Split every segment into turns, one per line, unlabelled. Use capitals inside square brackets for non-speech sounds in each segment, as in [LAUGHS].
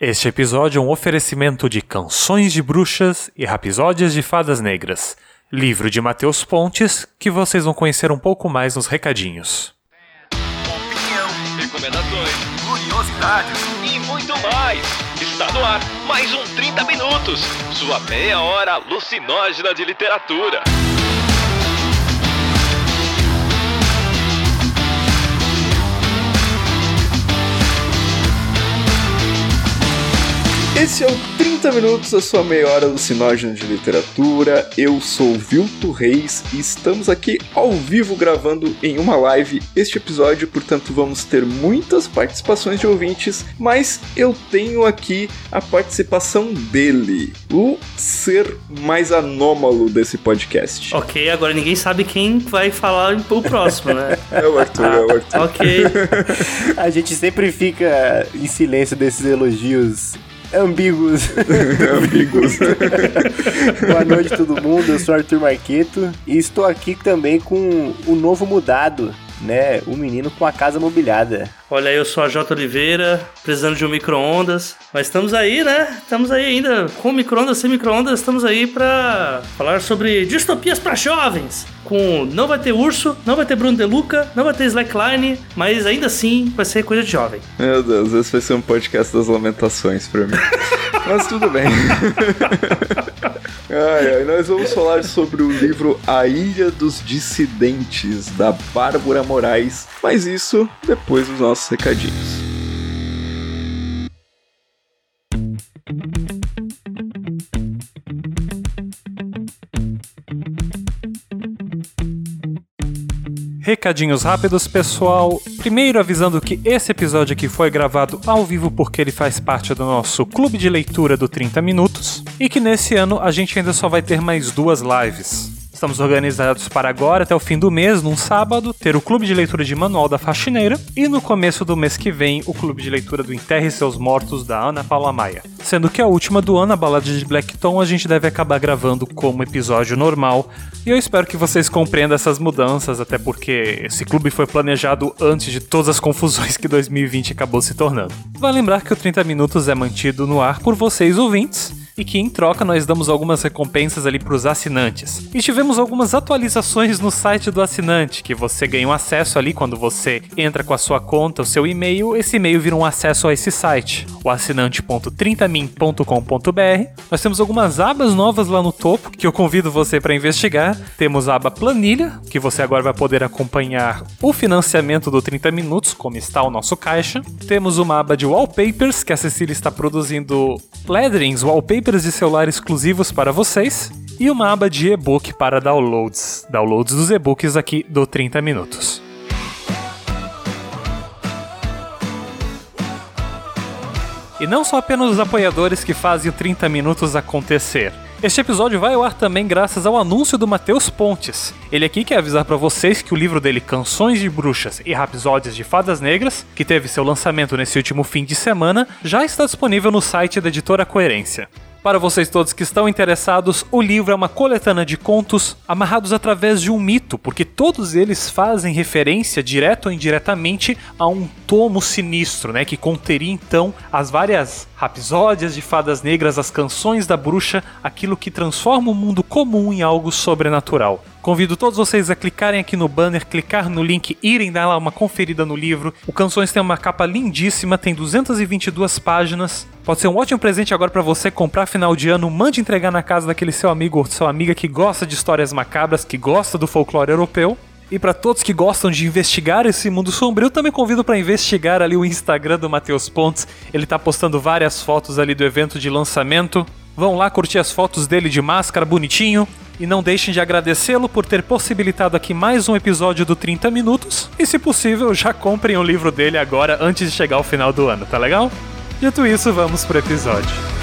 Este episódio é um oferecimento de Canções de Bruxas e Rapisódias de Fadas Negras, livro de Matheus Pontes, que vocês vão conhecer um pouco mais nos recadinhos.
Opinião, recomendações, curiosidades e muito mais. Está no ar mais um 30 minutos, sua meia hora alucinógena de literatura.
Esse é o 30 Minutos, a sua meia hora alucinógena de literatura. Eu sou Vilto Reis e estamos aqui ao vivo gravando em uma live este episódio, portanto vamos ter muitas participações de ouvintes, mas eu tenho aqui a participação dele, o ser mais anômalo desse podcast.
Ok, agora ninguém sabe quem vai falar o próximo, né? [LAUGHS]
É o Arthur, é o Arthur.
ok. [LAUGHS]
A gente sempre fica em silêncio desses elogios ambíguos. [LAUGHS]
Amigos. [LAUGHS]
Boa noite todo mundo, eu sou Arthur Marqueto e estou aqui também com o novo mudado, né? O menino com a casa mobiliada.
Olha aí, eu sou a J. Oliveira, precisando de um micro-ondas. Mas estamos aí, né? Estamos aí ainda com micro-ondas, sem micro-ondas. Estamos aí pra falar sobre distopias pra jovens. Com não vai ter urso, não vai ter Bruno De Luca, não vai ter Slackline, mas ainda assim vai ser coisa de jovem.
Meu Deus, esse vai ser um podcast das lamentações pra mim. [LAUGHS] Mas tudo bem. [LAUGHS] Ai, ai, nós vamos falar sobre o livro A Ilha dos Dissidentes, da Bárbara Moraes. Mas isso depois dos nossos recadinhos.
Recadinhos rápidos, pessoal. Primeiro avisando que esse episódio aqui foi gravado ao vivo porque ele faz parte do nosso clube de leitura do 30 minutos e que nesse ano a gente ainda só vai ter mais duas lives. Estamos organizados para agora, até o fim do mês, num sábado, ter o clube de leitura de Manual da Faxineira e no começo do mês que vem, o clube de leitura do Enterre Seus Mortos da Ana Paula Maia. Sendo que a última do ano, a balada de Blackton, a gente deve acabar gravando como episódio normal. E eu espero que vocês compreendam essas mudanças, até porque esse clube foi planejado antes de todas as confusões que 2020 acabou se tornando. Vai lembrar que o 30 Minutos é mantido no ar por vocês ouvintes e que em troca nós damos algumas recompensas ali para os assinantes. E tivemos algumas atualizações no site do assinante, que você ganha um acesso ali quando você entra com a sua conta, o seu e-mail, esse e-mail vira um acesso a esse site, o assinante.30min.com.br. Nós temos algumas abas novas lá no topo que eu convido você para investigar. Temos a aba planilha, que você agora vai poder acompanhar o financiamento do 30 minutos, como está o nosso caixa. Temos uma aba de wallpapers, que a Cecília está produzindo letterings, wallpapers de celular exclusivos para vocês e uma aba de e-book para downloads, downloads dos e-books aqui do 30 minutos. E não são apenas os apoiadores que fazem o 30 minutos acontecer. Este episódio vai ao ar também graças ao anúncio do Matheus Pontes. Ele aqui quer avisar para vocês que o livro dele Canções de Bruxas e Rapsódias de Fadas Negras, que teve seu lançamento nesse último fim de semana, já está disponível no site da editora Coerência. Para vocês todos que estão interessados, o livro é uma coletânea de contos amarrados através de um mito, porque todos eles fazem referência, direto ou indiretamente, a um tomo sinistro, né? Que conteria então as várias rapsódias de fadas negras, as canções da bruxa, aquilo que transforma o mundo comum em algo sobrenatural. Convido todos vocês a clicarem aqui no banner, clicar no link, irem dar lá uma conferida no livro. O Canções tem uma capa lindíssima, tem 222 páginas. Pode ser um ótimo presente agora para você comprar final de ano. Mande entregar na casa daquele seu amigo ou sua amiga que gosta de histórias macabras, que gosta do folclore europeu. E para todos que gostam de investigar esse mundo sombrio, também convido para investigar ali o Instagram do Matheus Pontes. Ele tá postando várias fotos ali do evento de lançamento. Vão lá curtir as fotos dele de máscara bonitinho. E não deixem de agradecê-lo por ter possibilitado aqui mais um episódio do 30 Minutos. E se possível, já comprem o livro dele agora antes de chegar ao final do ano, tá legal? Dito isso, vamos pro episódio.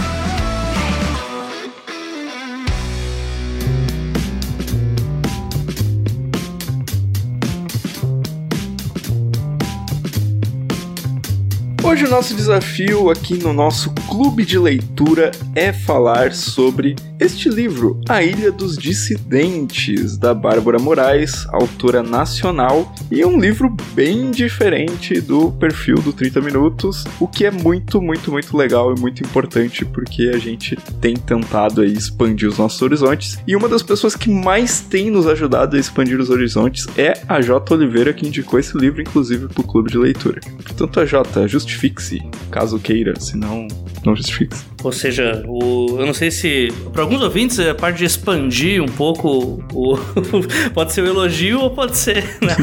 Hoje o nosso desafio aqui no nosso clube de leitura é falar sobre este livro, A Ilha dos Dissidentes, da Bárbara Moraes, autora nacional, e é um livro bem diferente do perfil do 30 Minutos, o que é muito, muito, muito legal e muito importante porque a gente tem tentado aí expandir os nossos horizontes. E uma das pessoas que mais tem nos ajudado a expandir os horizontes é a J. Oliveira, que indicou esse livro, inclusive, para o clube de leitura. Portanto, a J, justifique-se, caso queira, senão não justifique-se.
Ou seja, o, eu não sei se. Para alguns ouvintes, a parte de expandir um pouco o, [LAUGHS] pode ser um elogio ou pode ser. Né?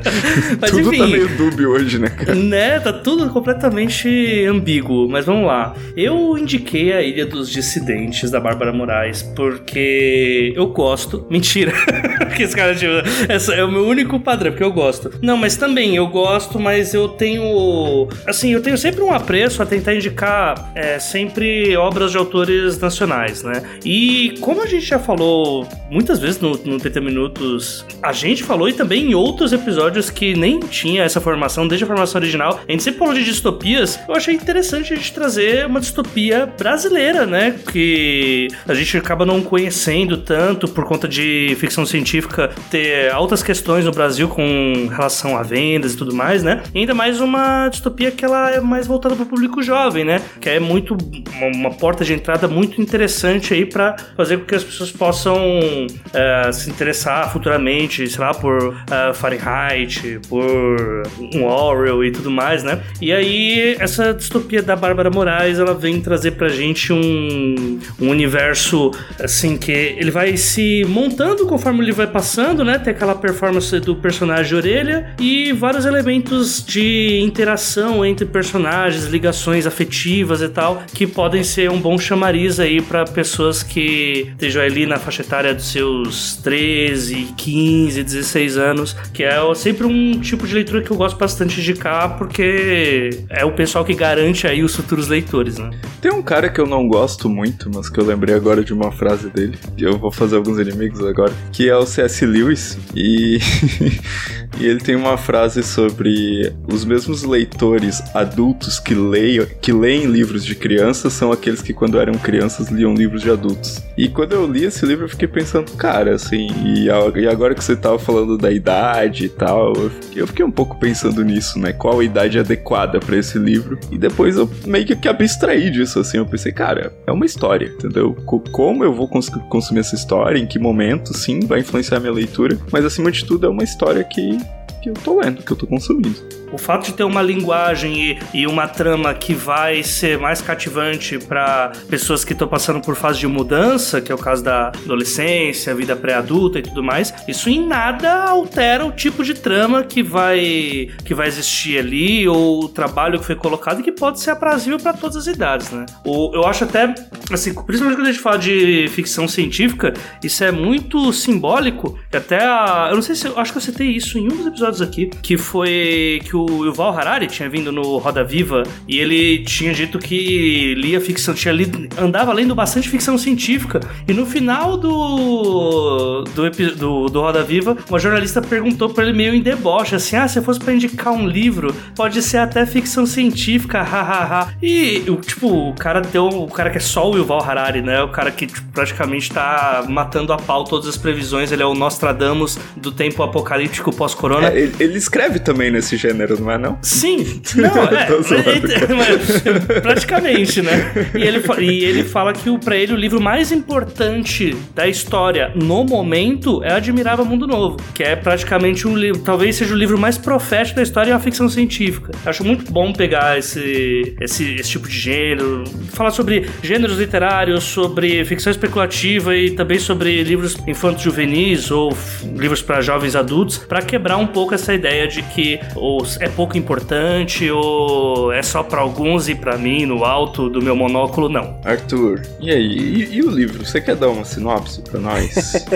[LAUGHS]
Mas, tudo enfim, tá meio dúbio hoje, né, cara?
Né? Tá tudo completamente ambíguo. Mas vamos lá. Eu indiquei a Ilha dos Dissidentes da Bárbara Moraes porque eu gosto. Mentira. [LAUGHS] que esse cara, tipo, essa é o meu único padrão, porque eu gosto. Não, mas também eu gosto, mas eu tenho. Assim, eu tenho sempre um apreço a tentar indicar é, sempre obras de autores nacionais, né? E como a gente já falou muitas vezes no, no 30 Minutos, a gente falou e também em outros episódios que nem tinha essa formação, desde a formação original, a gente sempre falou de distopias, eu achei interessante a gente trazer uma distopia brasileira, né? Que a gente acaba não conhecendo tanto por conta de ficção científica ter altas questões no Brasil com relação a vendas e tudo mais, né? E ainda mais uma distopia que ela é mais voltada para o público jovem, né? Que é muito uma porta de entrada muito interessante aí para fazer com que as pessoas possam uh, se interessar futuramente, sei lá, por uh, Fahrenheit, por um Orwell e tudo mais, né? E aí essa distopia da Bárbara Moraes, ela vem trazer pra gente um, um universo assim que ele vai se montando conforme ele vai passando, né? Tem aquela performance do personagem Orelha e vários elementos de interação entre personagens, ligações afetivas e tal, que podem ser um bom chamariz aí para pessoas que estejam ali na faixa etária dos seus 13, 15, 16 anos, que é sempre um tipo de leitura que eu gosto bastante de cá, porque é o pessoal que garante aí os futuros leitores, né?
Tem um cara que eu não gosto muito, mas que eu lembrei agora de uma frase dele, e eu vou fazer alguns inimigos agora, que é o C.S. Lewis, e, [LAUGHS] e ele tem uma frase sobre os mesmos leitores adultos que, leiam, que leem livros de crianças são aqueles que quando eram crianças liam livros de adultos. E quando eu li esse livro eu fiquei pensando, cara, assim, e, agora que você tava falando da idade e tal, eu fiquei, eu fiquei um pouco pensando nisso, né? Qual a idade adequada para esse livro? E depois eu meio que abstraí disso, assim, eu pensei, cara, é uma história, entendeu? Como eu vou cons consumir essa história, em que momento, sim, vai influenciar minha leitura, mas acima de tudo é uma história que que eu tô lendo, que eu tô consumindo.
O fato de ter uma linguagem e, e uma trama que vai ser mais cativante para pessoas que estão passando por fase de mudança, que é o caso da adolescência, vida pré-adulta e tudo mais, isso em nada altera o tipo de trama que vai que vai existir ali ou o trabalho que foi colocado e que pode ser aprazível para todas as idades, né? Eu acho até assim, principalmente quando a gente fala de ficção científica, isso é muito simbólico. Até a, eu não sei se eu acho que eu citei isso em um dos episódios aqui, que foi que o Yuval Harari tinha vindo no Roda Viva e ele tinha dito que lia ficção, tinha lido, andava lendo bastante ficção científica. E no final do, do, do, do Roda Viva, uma jornalista perguntou para ele meio em deboche, assim: ah, se fosse para indicar um livro, pode ser até ficção científica, hahaha. e, tipo, o cara deu. O cara que é só o Yuval Harari, né? O cara que tipo, praticamente tá matando a pau todas as previsões. Ele é o Nostradamus do tempo apocalíptico pós-corona.
É, ele, ele escreve também nesse gênero não é não?
Sim, [LAUGHS] não, é, é, praticamente, né? E ele, e ele fala que o, pra ele o livro mais importante da história no momento é Admirável Mundo Novo, que é praticamente um livro, talvez seja o livro mais profético da história e uma ficção científica. Acho muito bom pegar esse, esse, esse tipo de gênero, falar sobre gêneros literários, sobre ficção especulativa e também sobre livros infantos juvenis ou livros para jovens adultos, para quebrar um pouco essa ideia de que os é pouco importante ou é só para alguns e para mim, no alto do meu monóculo, não.
Arthur, e aí? E, e o livro? Você quer dar uma sinopse para nós?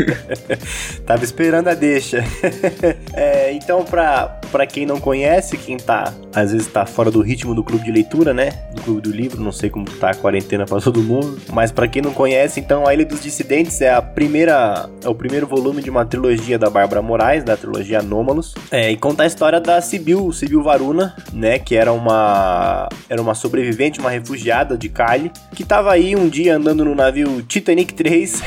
[LAUGHS]
Tava esperando a deixa. [LAUGHS] é, então, para quem não conhece, quem tá, às vezes tá fora do ritmo do clube de leitura, né? Do clube do livro, não sei como tá a quarentena para [LAUGHS] todo mundo, mas para quem não conhece, então A Ilha dos Dissidentes é a primeira é o primeiro volume de uma trilogia da Bárbara Moraes, da trilogia Anômalos, é, e conta a história da Sibyl, Sibyl Varuna, né, que era uma era uma sobrevivente, uma refugiada de Cali, que tava aí um dia andando no navio Titanic 3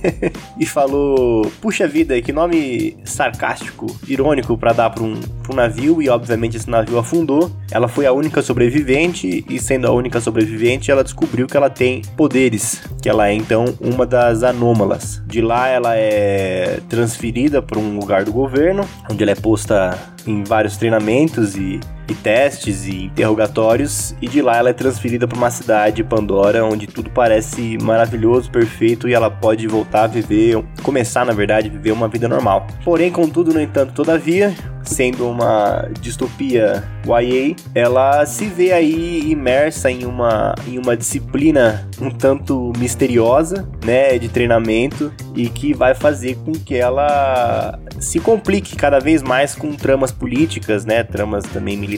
[LAUGHS] e falou: "Puxa vida, que nome sarcástico, irônico para dar para um, pra um navio" e obviamente esse navio afundou. Ela foi a única sobrevivente e sendo a única sobrevivente, ela descobriu que ela tem poderes, que ela é então uma das anômalas. De lá ela é transferida para um lugar do governo, onde ela é posta em vários treinamentos e, e, testes e interrogatórios, e de lá ela é transferida para uma cidade, Pandora, onde tudo parece maravilhoso, perfeito e ela pode voltar a viver, começar na verdade, viver uma vida normal. Porém, contudo, no entanto, todavia, sendo uma distopia YA, ela se vê aí imersa em uma, em uma disciplina um tanto misteriosa, né, de treinamento e que vai fazer com que ela se complique cada vez mais com tramas políticas, né, tramas também militares,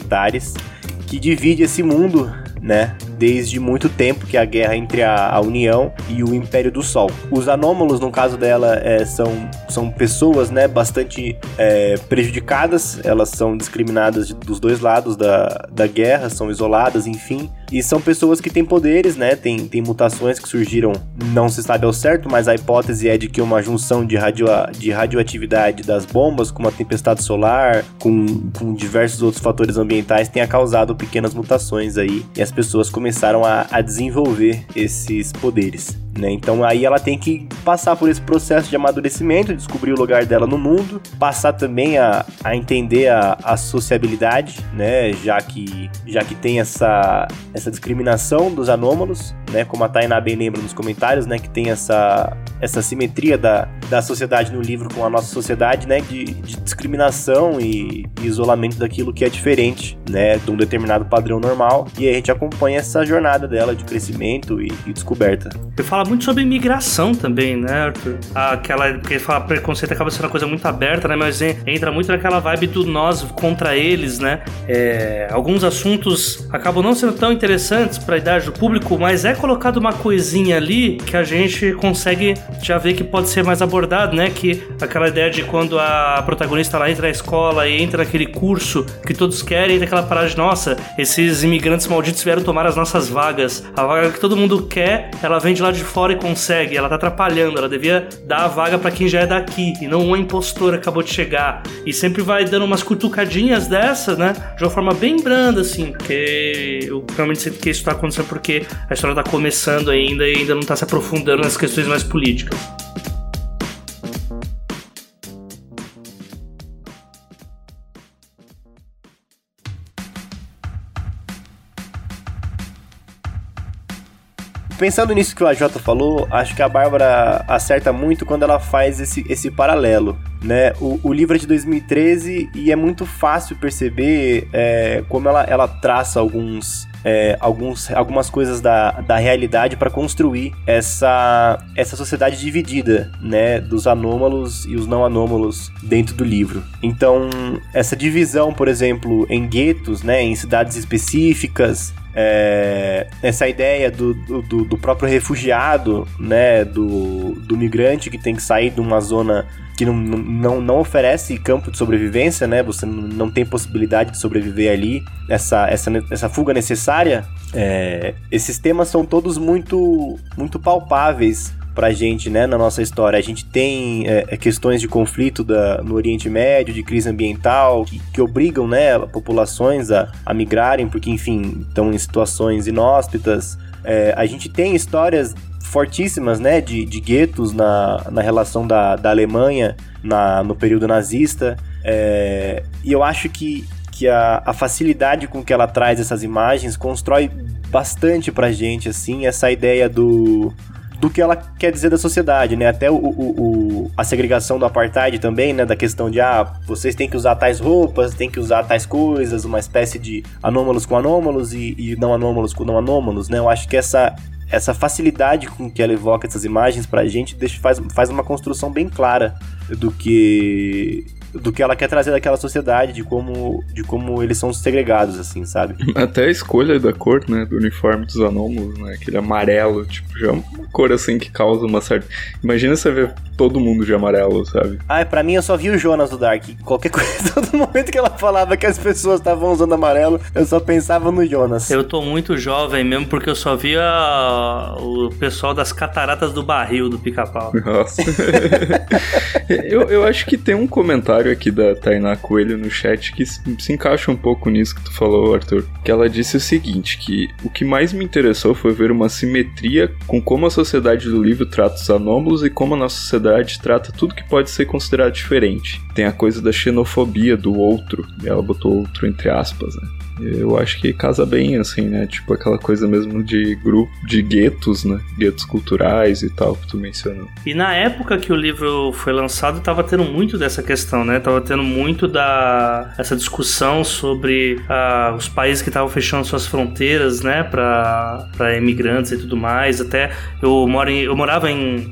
que divide esse mundo né? Desde muito tempo que é a guerra entre a, a, União e o Império do Sol. Os anômalos, no caso dela, é, são, são pessoas, né? Bastante é, prejudicadas. Elas são discriminadas dos dois lados da, da guerra, são isoladas, enfim. E são pessoas que têm poderes, né? Tem, tem mutações que surgiram, não se sabe ao certo, mas a hipótese é de que uma junção de, radio, de radioatividade das bombas com uma tempestade solar, com, com diversos outros fatores ambientais, tenha causado pequenas mutações aí. E as pessoas começaram a, a desenvolver esses poderes. Né? Então aí ela tem que passar por esse processo de amadurecimento, descobrir o lugar dela no mundo, passar também a, a entender a, a sociabilidade, né? Já que, já que tem essa, essa discriminação dos anômalos, né? Como a Tainá bem lembra nos comentários, né? Que tem essa, essa simetria da, da sociedade no livro com a nossa sociedade, né? De, de discriminação e, e isolamento daquilo que é diferente, né? De um determinado padrão normal. E aí a gente acompanha essa jornada dela de crescimento e, e descoberta.
Eu falo muito sobre imigração também, né, Arthur? Aquela, porque fala preconceito acaba sendo uma coisa muito aberta, né? Mas entra muito naquela vibe do nós contra eles, né? É, alguns assuntos acabam não sendo tão interessantes para a idade do público, mas é colocado uma coisinha ali que a gente consegue já ver que pode ser mais abordado, né? Que aquela ideia de quando a protagonista lá entra na escola e entra naquele curso que todos querem, tem aquela parada de, nossa, esses imigrantes malditos vieram tomar as nossas vagas. A vaga que todo mundo quer, ela vem de lá de fora e consegue, ela tá atrapalhando, ela devia dar a vaga para quem já é daqui e não uma impostora acabou de chegar. E sempre vai dando umas cutucadinhas dessas, né? De uma forma bem branda, assim, porque eu realmente sinto que isso tá acontecendo porque a história tá começando ainda e ainda não tá se aprofundando nas questões mais políticas.
Pensando nisso que o AJ falou, acho que a Bárbara acerta muito quando ela faz esse, esse paralelo. Né? O, o livro é de 2013 e é muito fácil perceber é, como ela, ela traça alguns, é, alguns, algumas coisas da, da realidade para construir essa, essa sociedade dividida, né, dos anômalos e os não anômalos dentro do livro. Então, essa divisão, por exemplo, em guetos, né, em cidades específicas, é, essa ideia do, do, do, próprio refugiado, né, do, do migrante que tem que sair de uma zona que não, não, não oferece campo de sobrevivência, né? Você não tem possibilidade de sobreviver ali, essa, essa, essa fuga necessária. É, esses temas são todos muito, muito palpáveis pra gente, né, na nossa história. A gente tem é, é, questões de conflito da, no Oriente Médio, de crise ambiental, que, que obrigam, né, populações a, a migrarem, porque, enfim, estão em situações inóspitas. É, a gente tem histórias fortíssimas, né, de, de guetos na, na relação da, da Alemanha na, no período nazista. É, e eu acho que, que a, a facilidade com que ela traz essas imagens constrói bastante pra gente, assim, essa ideia do do que ela quer dizer da sociedade, né? Até o, o, o, a segregação do apartheid também, né? Da questão de, ah, vocês têm que usar tais roupas, têm que usar tais coisas, uma espécie de anômalos com anômalos e, e não anômalos com não anômalos, né? Eu acho que essa, essa facilidade com que ela evoca essas imagens pra gente deixa, faz, faz uma construção bem clara do que do que ela quer trazer daquela sociedade, de como, de como eles são segregados, assim, sabe? [LAUGHS]
Até a escolha da cor, né, do uniforme dos anômalos, né, aquele amarelo, tipo, já é uma cor assim que causa uma certa... Imagina você ver todo mundo de amarelo, sabe?
Ah, pra mim eu só vi o Jonas do Dark. [LAUGHS] Qualquer coisa, [LAUGHS] todo momento que ela falava que as pessoas estavam usando amarelo, eu só pensava no Jonas.
Eu tô muito jovem mesmo, porque eu só via o pessoal das cataratas do barril do pica-pau.
Nossa. eu, eu acho que tem um comentário aqui da Tainá Coelho no chat que se encaixa um pouco nisso que tu falou, Arthur. Que ela disse o seguinte, que o que mais me interessou foi ver uma simetria com como a sociedade do livro trata os anômalos e como a nossa sociedade trata tudo que pode ser considerado diferente. Tem a coisa da xenofobia do outro, ela botou outro entre aspas, né? Eu acho que casa bem, assim, né? Tipo aquela coisa mesmo de grupo, de guetos, né? Guetos culturais e tal, que tu mencionou.
E na época que o livro foi lançado, tava tendo muito dessa questão, né? Tava tendo muito da essa discussão sobre ah, os países que estavam fechando suas fronteiras, né? Pra, imigrantes e tudo mais. Até eu, moro em, eu morava em.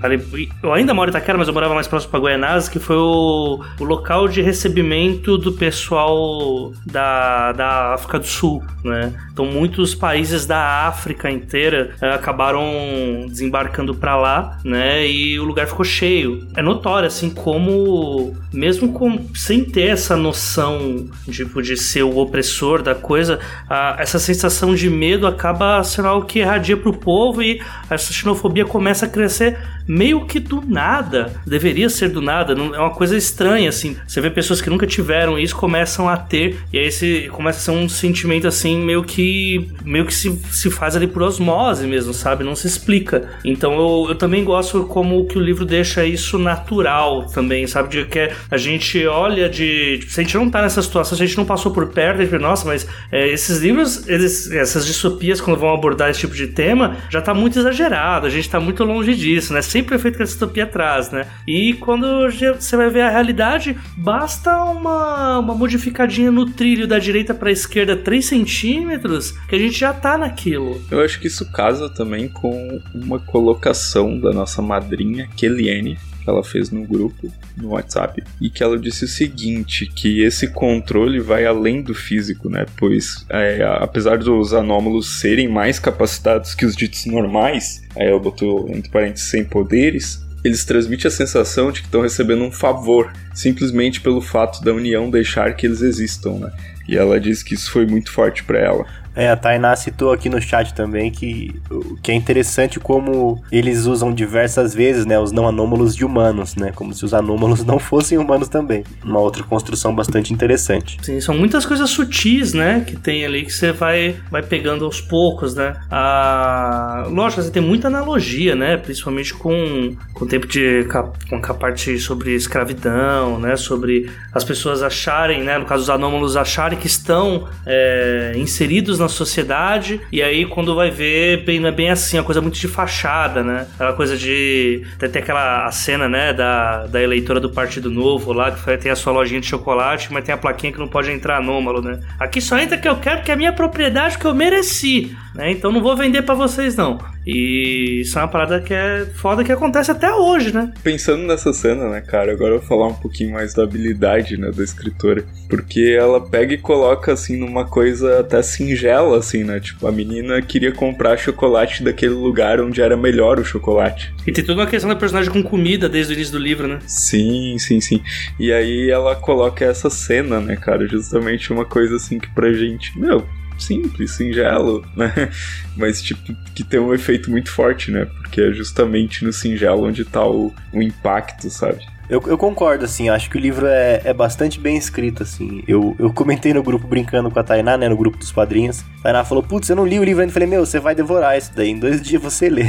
Eu ainda moro em Itaquera, mas eu morava mais próximo pra Guaianazes, que foi o, o local de recebimento do pessoal da, da África África do Sul, né? Então muitos países da África inteira é, acabaram desembarcando para lá, né? E o lugar ficou cheio. É notório assim como mesmo com, sem ter essa noção tipo de ser o opressor da coisa, a, essa sensação de medo acaba sendo algo que irradia pro povo e essa xenofobia começa a crescer meio que do nada. Deveria ser do nada, não, é uma coisa estranha assim. Você vê pessoas que nunca tiveram isso começam a ter e aí esse começa a ser um sentimento assim meio que meio que se, se faz ali por osmose mesmo, sabe? Não se explica. Então eu, eu também gosto como que o livro deixa isso natural também, sabe? De que a gente olha de. Tipo, se a gente não tá nessa situação, se a gente não passou por perto, a gente, nossa, mas é, esses livros, eles, essas distopias, quando vão abordar esse tipo de tema, já tá muito exagerado, a gente tá muito longe disso, né? Sempre é feito que a distopia atrás, né? E quando você vai ver a realidade, basta uma, uma modificadinha no trilho da direita pra esquerda 3 centímetros que a gente já tá naquilo.
Eu acho que isso casa também com uma colocação da nossa madrinha, Kellyanne, que ela fez no grupo, no WhatsApp, e que ela disse o seguinte, que esse controle vai além do físico, né? Pois, é, apesar dos anômalos serem mais capacitados que os ditos normais, aí ela botou entre parênteses sem poderes, eles transmitem a sensação de que estão recebendo um favor, simplesmente pelo fato da união deixar que eles existam, né? E ela diz que isso foi muito forte para ela.
É, a Tainá citou aqui no chat também que, que é interessante como eles usam diversas vezes, né, os não anômalos de humanos, né, como se os anômalos não fossem humanos também. Uma outra construção bastante interessante.
Sim, são muitas coisas sutis, né, que tem ali que você vai, vai pegando aos poucos, né. A... Lógico, você tem muita analogia, né, principalmente com, com o tempo de... com a parte sobre escravidão, né, sobre as pessoas acharem, né, no caso os anômalos acharem que estão é, inseridos na sociedade, e aí quando vai ver, bem, não é bem assim, é uma coisa muito de fachada, né? Aquela coisa de. Tem até aquela a cena, né, da, da eleitora do Partido Novo lá, que tem a sua lojinha de chocolate, mas tem a plaquinha que não pode entrar anômalo, né? Aqui só entra que eu quero, que é a minha propriedade que eu mereci, né? Então não vou vender para vocês, não. E isso é uma parada que é foda que acontece até hoje, né?
Pensando nessa cena, né, cara, agora eu vou falar um pouquinho mais da habilidade, né, da escritora. Porque ela pega e coloca, assim, numa coisa até singela, assim, né? Tipo, a menina queria comprar chocolate daquele lugar onde era melhor o chocolate.
E tem toda uma questão da personagem com comida desde o início do livro, né?
Sim, sim, sim. E aí ela coloca essa cena, né, cara? Justamente uma coisa assim que pra gente, meu, simples, singelo, [LAUGHS] né? Mas, tipo, que tem um efeito muito forte, né? Porque é justamente no singelo onde tá o, o impacto, sabe?
Eu, eu, concordo, assim, acho que o livro é, é bastante bem escrito, assim. Eu, eu comentei no grupo brincando com a Tainá, né, no grupo dos padrinhos. A Tainá falou, putz, eu não li o livro ainda. Eu falei, meu, você vai devorar isso daí, em dois dias você lê.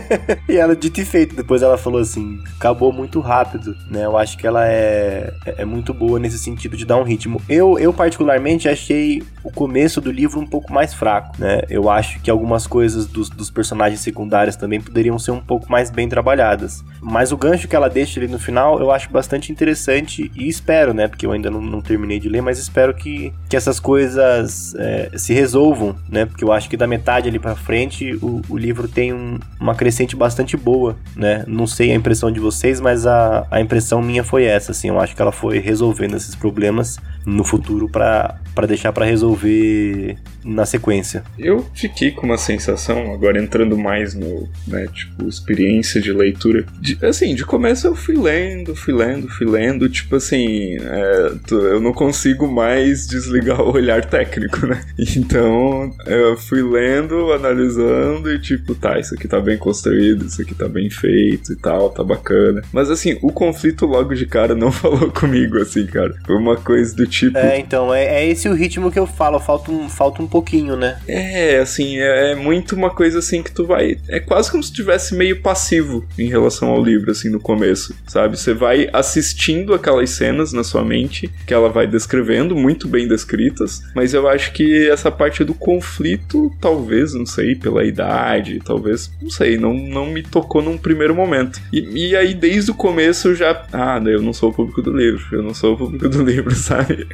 [LAUGHS] e ela, dito e feito, depois ela falou assim, acabou muito rápido, né. Eu acho que ela é, é muito boa nesse sentido de dar um ritmo. Eu, eu particularmente, achei o começo do livro um pouco mais fraco, né. Eu acho que algumas coisas dos, dos personagens secundários também poderiam ser um pouco mais bem trabalhadas. Mas o gancho que ela deixa ali no final eu acho bastante interessante e espero, né? Porque eu ainda não, não terminei de ler, mas espero que, que essas coisas é, se resolvam, né? Porque eu acho que da metade ali para frente o, o livro tem um, uma crescente bastante boa, né? Não sei a impressão de vocês, mas a, a impressão minha foi essa, assim. Eu acho que ela foi resolvendo esses problemas no futuro para deixar para resolver na sequência.
Eu fiquei com uma sensação, agora entrando mais no, né, tipo, experiência de leitura. De, assim, de começo eu fui lendo, fui lendo, fui lendo, tipo assim, é, eu não consigo mais desligar o olhar técnico, né? [LAUGHS] Então, eu fui lendo, analisando e tipo, tá, isso aqui tá bem construído, isso aqui tá bem feito e tal, tá bacana. Mas assim, o conflito logo de cara não [LAUGHS] falou comigo, assim, cara. Foi uma coisa do tipo.
É, então, é, é esse o ritmo que eu falo, falta um, falta um pouquinho, né?
É, assim, é, é, muito uma coisa assim que tu vai. É quase como se estivesse meio passivo em relação ao livro, assim, no começo, sabe? Você vai assistindo aquelas cenas na sua mente, que ela vai descrevendo, muito bem descritas, mas eu acho que essa parte do conflito, talvez, não sei, pela idade, talvez, não sei, não, não me tocou num primeiro momento. E, e aí, desde o começo, já. Ah, eu não sou o público do livro, eu não sou o público do [LAUGHS] livro, sabe?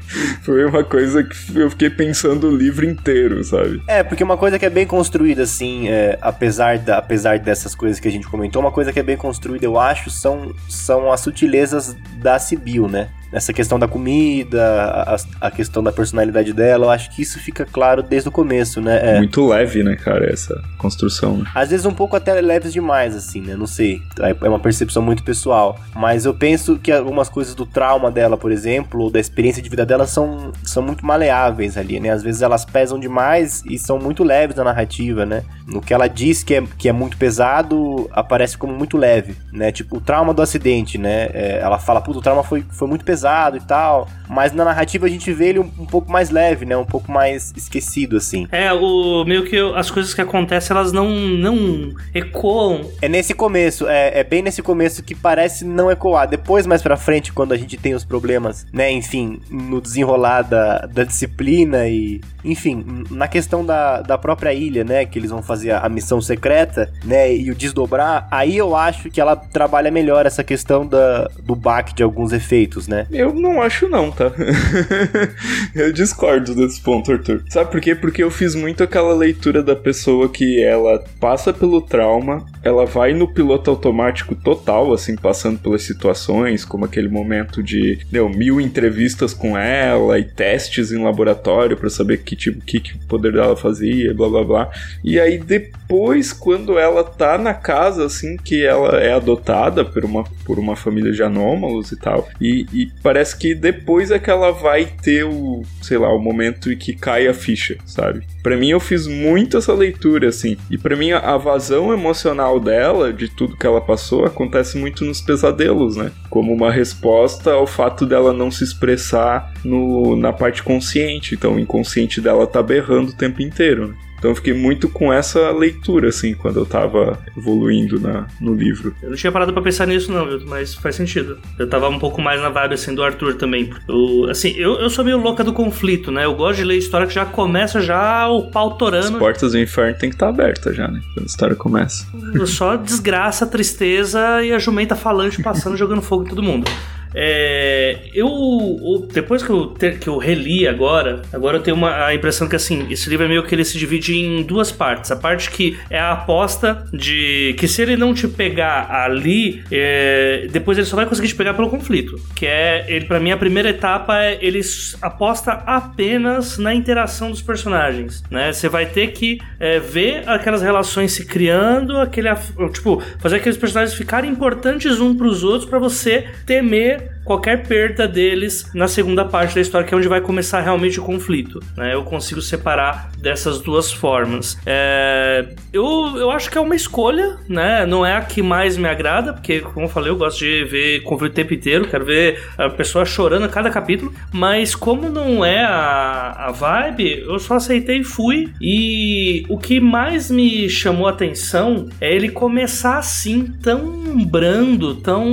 Foi uma coisa que eu fiquei pensando o livro inteiro, sabe?
É, porque uma coisa que é bem construída, assim, é, apesar, da, apesar dessas coisas que a gente comentou, uma coisa que é bem construída, eu acho, são, são as sutilezas da Sibyl, né? Essa questão da comida, a, a, questão da personalidade dela, eu acho que isso fica claro desde o começo, né?
É. Muito leve, né, cara, essa construção. Né?
Às vezes um pouco até leves demais, assim, né? Não sei. É uma percepção muito pessoal. Mas eu penso que algumas coisas do trauma dela, por exemplo, ou da experiência de vida dela, são, são muito maleáveis ali, né? Às vezes elas pesam demais e são muito leves na narrativa, né? No que ela diz que é, que é muito pesado, aparece como muito leve, né? Tipo, o trauma do acidente, né? É, ela fala, puto, o trauma foi, foi muito pesado pesado e tal. Mas na narrativa a gente vê ele um, um pouco mais leve, né? Um pouco mais esquecido, assim.
É, o meio que as coisas que acontecem, elas não, não ecoam.
É nesse começo, é, é bem nesse começo que parece não ecoar. Depois, mais pra frente, quando a gente tem os problemas, né? Enfim, no desenrolar da, da disciplina e. Enfim, na questão da, da própria ilha, né? Que eles vão fazer a, a missão secreta, né? E o desdobrar, aí eu acho que ela trabalha melhor essa questão da, do baque de alguns efeitos, né?
Eu não acho não, tá? [LAUGHS] eu discordo desse ponto, Arthur. Sabe por quê? Porque eu fiz muito aquela leitura da pessoa que ela passa pelo trauma, ela vai no piloto automático total, assim, passando pelas situações, como aquele momento de, deu mil entrevistas com ela e testes em laboratório para saber que tipo, que, que o poder dela fazia, blá blá blá. E aí depois, quando ela tá na casa, assim, que ela é adotada por uma, por uma família de anômalos e tal, e, e parece que depois é que ela vai ter o, sei lá, o momento em que cai a ficha, sabe? Para mim eu fiz muito essa leitura assim, e para mim a vazão emocional dela, de tudo que ela passou, acontece muito nos pesadelos, né? Como uma resposta ao fato dela não se expressar no, na parte consciente, então o inconsciente dela tá berrando o tempo inteiro, né? Então eu fiquei muito com essa leitura, assim, quando eu tava evoluindo na, no livro.
Eu não tinha parado pra pensar nisso, não, viu? Mas faz sentido. Eu tava um pouco mais na vibe, assim, do Arthur também. Eu, assim, eu, eu sou meio louca do conflito, né? Eu gosto de ler história que já começa já o pau torando.
As portas do inferno tem que estar tá abertas já, né? Quando a história começa.
Só desgraça, tristeza e a jumenta falante passando, [LAUGHS] jogando fogo em todo mundo. É, eu, depois que eu, que eu reli agora, agora eu tenho uma, a impressão que assim, esse livro é meio que ele se divide em duas partes. A parte que é a aposta de que se ele não te pegar ali, é, depois ele só vai conseguir te pegar pelo conflito. Que é, ele para mim, a primeira etapa é ele aposta apenas na interação dos personagens, né? Você vai ter que é, ver aquelas relações se criando, aquele, tipo, fazer aqueles personagens ficarem importantes uns pros outros para você temer qualquer perda deles na segunda parte da história, que é onde vai começar realmente o conflito. Né? Eu consigo separar dessas duas formas. É... Eu, eu acho que é uma escolha, né? Não é a que mais me agrada, porque, como eu falei, eu gosto de ver conflito o tempo inteiro, quero ver a pessoa chorando a cada capítulo, mas como não é a, a vibe, eu só aceitei e fui. E o que mais me chamou a atenção é ele começar assim, tão brando, tão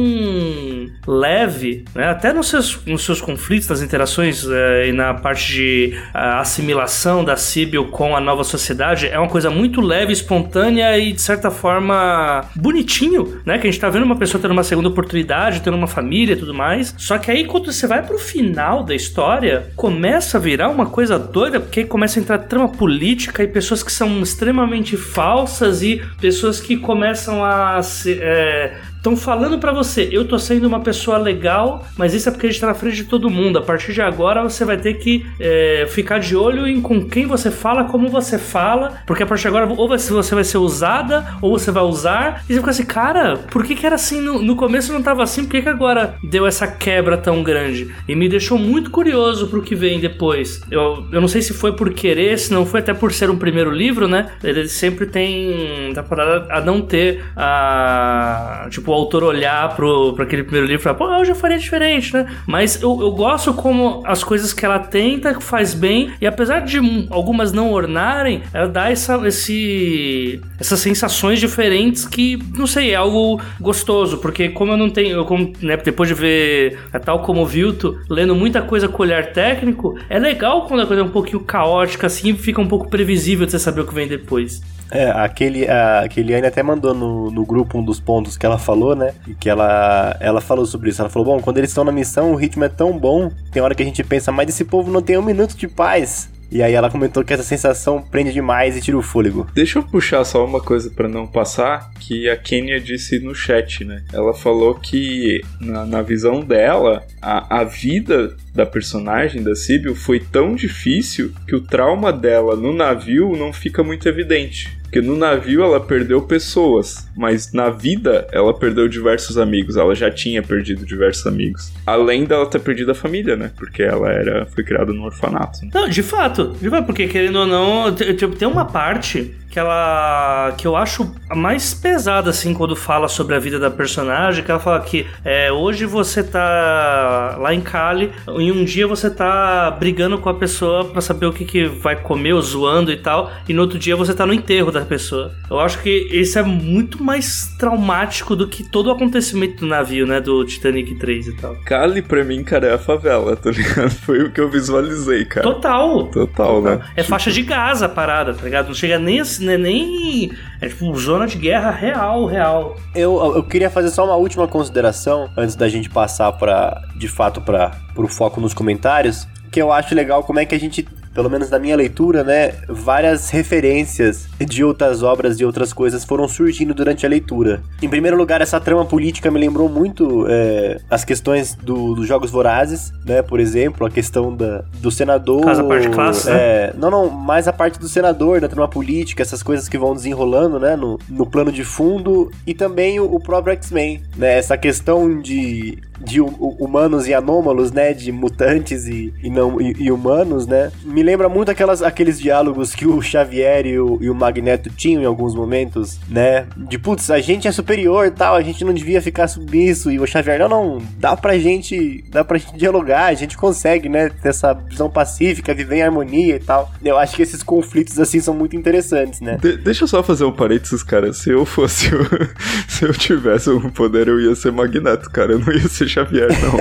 leve, né? até nos seus, nos seus conflitos, nas interações é, e na parte de assimilação da Sibyl com a nova sociedade, é uma coisa muito leve, espontânea e de certa forma bonitinho, né? Que a gente tá vendo uma pessoa tendo uma segunda oportunidade, tendo uma família e tudo mais. Só que aí quando você vai pro final da história, começa a virar uma coisa doida, porque começa a entrar trama política e pessoas que são extremamente falsas e pessoas que começam a se, é, Estão falando para você, eu tô sendo uma pessoa legal, mas isso é porque a gente tá na frente de todo mundo. A partir de agora você vai ter que é, ficar de olho em com quem você fala, como você fala, porque a partir de agora ou você vai ser usada, ou você vai usar. E você fica assim, cara, por que, que era assim no, no começo não tava assim? Por que, que agora deu essa quebra tão grande? E me deixou muito curioso pro que vem depois. Eu, eu não sei se foi por querer, se não foi até por ser um primeiro livro, né? Ele sempre tem. dá pra a não ter a. Tipo, o autor olhar pro, aquele primeiro livro e falar, pô, eu já faria diferente, né? Mas eu, eu gosto como as coisas que ela tenta, faz bem, e apesar de algumas não ornarem, ela dá essa, esse, essas sensações diferentes que, não sei, é algo gostoso, porque como eu não tenho, eu, como, né, depois de ver, é tal como o Vilto, lendo muita coisa com olhar técnico, é legal quando a coisa é um pouquinho caótica assim, fica um pouco previsível de você saber o que vem depois.
É, aquele, a, aquele até mandou no, no grupo um dos pontos que ela falou, né? Que ela, ela falou sobre isso. Ela falou: bom, quando eles estão na missão, o ritmo é tão bom, tem hora que a gente pensa, mas esse povo não tem um minuto de paz. E aí ela comentou que essa sensação prende demais e tira o fôlego.
Deixa eu puxar só uma coisa para não passar, que a Kenya disse no chat, né? Ela falou que na, na visão dela, a, a vida da personagem da Sibyl foi tão difícil que o trauma dela no navio não fica muito evidente. Porque no navio ela perdeu pessoas, mas na vida ela perdeu diversos amigos. Ela já tinha perdido diversos amigos. Além dela ter perdido a família, né? Porque ela era foi criada no orfanato. Né?
Não, de fato, de fato, porque querendo ou não, tem uma parte que ela que eu acho a mais pesada assim quando fala sobre a vida da personagem, que ela fala que é, hoje você tá lá em Cali e um dia você tá brigando com a pessoa para saber o que, que vai comer, ou zoando e tal, e no outro dia você tá no enterro da pessoa. Eu acho que isso é muito mais traumático do que todo o acontecimento do navio, né, do Titanic 3 e tal.
Cali pra mim, cara, é a favela, tá ligado? Foi o que eu visualizei, cara.
Total.
Total, Total. né?
É tipo... faixa de gás a parada, tá ligado? Não chega nem assim não é nem. É tipo zona de guerra real, real.
Eu, eu queria fazer só uma última consideração antes da gente passar para de fato para o foco nos comentários. Que eu acho legal como é que a gente pelo menos na minha leitura, né, várias referências de outras obras e outras coisas foram surgindo durante a leitura. Em primeiro lugar, essa trama política me lembrou muito é, as questões do, dos Jogos Vorazes, né, por exemplo, a questão da, do senador...
Casa parte classe,
é, né? Não, não, mais a parte do senador, da trama política, essas coisas que vão desenrolando, né, no, no plano de fundo, e também o, o próprio X-Men, né, essa questão de de humanos e anômalos, né? De mutantes e, e não e, e, humanos, né? Me lembra muito aquelas, aqueles diálogos que o Xavier e o, e o Magneto tinham em alguns momentos, né? De putz, a gente é superior tal, a gente não devia ficar submisso. E o Xavier, não, não, dá pra gente. Dá pra gente dialogar, a gente consegue, né? Ter essa visão pacífica, viver em harmonia e tal. Eu acho que esses conflitos assim são muito interessantes, né?
De deixa eu só fazer um parênteses, cara. Se eu fosse. O... [LAUGHS] Se eu tivesse um poder, eu ia ser Magneto, cara. Eu não ia ser Xavier, não. [LAUGHS]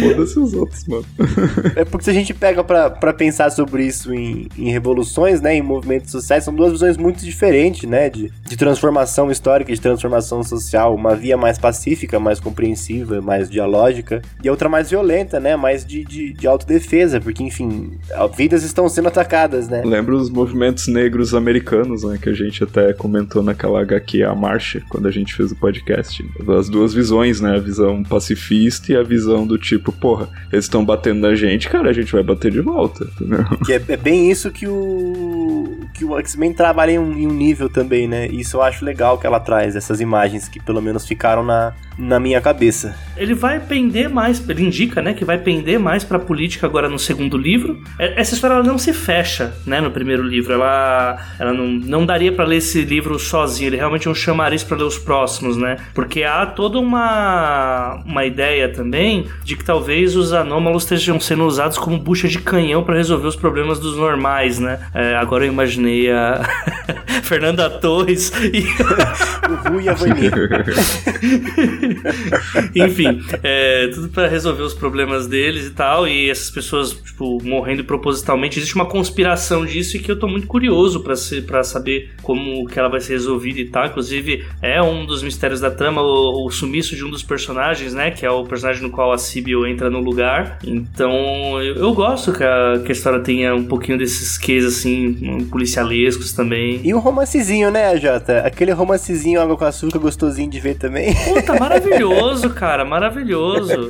Foda-se os outros, mano.
É porque se a gente pega pra, pra pensar sobre isso em, em revoluções, né, em movimentos sociais, são duas visões muito diferentes, né, de, de transformação histórica, de transformação social. Uma via mais pacífica, mais compreensiva, mais dialógica, e a outra mais violenta, né, mais de, de, de autodefesa, porque, enfim, vidas estão sendo atacadas, né.
Lembra os movimentos negros americanos, né, que a gente até comentou naquela HQ, a Marcha, quando a gente fez o podcast. As duas visões, né? A visão pacifista e a visão do tipo, porra, eles estão batendo na gente, cara, a gente vai bater de volta, entendeu?
Que é, é bem isso que o que o X-Men trabalha em um, em um, nível também, né? Isso eu acho legal que ela traz, essas imagens que pelo menos ficaram na, na minha cabeça.
Ele vai pender mais, ele indica, né, que vai pender mais pra política agora no segundo livro. É, essa história ela não se fecha, né, no primeiro livro. Ela, ela não, não daria para ler esse livro sozinho, ele realmente é um chamariz para ler os próximos, né? Porque há toda uma, uma ideia também de que talvez os anômalos estejam sendo usados como bucha de canhão para resolver os problemas dos normais, né? É, agora eu imaginei a [LAUGHS] Fernanda Torres e [LAUGHS]
O Ru e a Vani. [LAUGHS] [LAUGHS]
Enfim, é, tudo pra resolver os problemas deles e tal. E essas pessoas, tipo, morrendo propositalmente. Existe uma conspiração disso e que eu tô muito curioso pra saber como que ela vai ser resolvida e tal. Inclusive, é um dos mistérios da trama, o, o sumiço de um dos personagens, né? Que é o personagem no qual a Sibyl entra no lugar. Então, eu, eu gosto que a, que a história tenha um pouquinho desses quês, assim, policialescos também.
E um romancezinho, né, Jota? Aquele romancezinho água com açúcar gostosinho de ver também.
Puta, [LAUGHS] maravilhoso, cara, maravilhoso.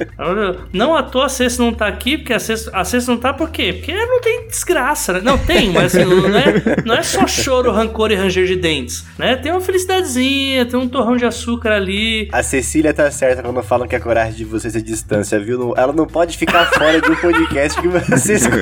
Não à toa a Cessa não tá aqui, porque a Cessa, a Cessa não tá por quê? Porque não tem desgraça, né? Não, tem, mas assim, não, é, não é só choro, rancor e ranger de dentes, né? Tem uma felicidadezinha, tem um torrão de açúcar ali.
A Cecília tá certa quando falam que a coragem de vocês é distância, viu? Não- Ela não pode ficar fora de um podcast que vocês. [LAUGHS]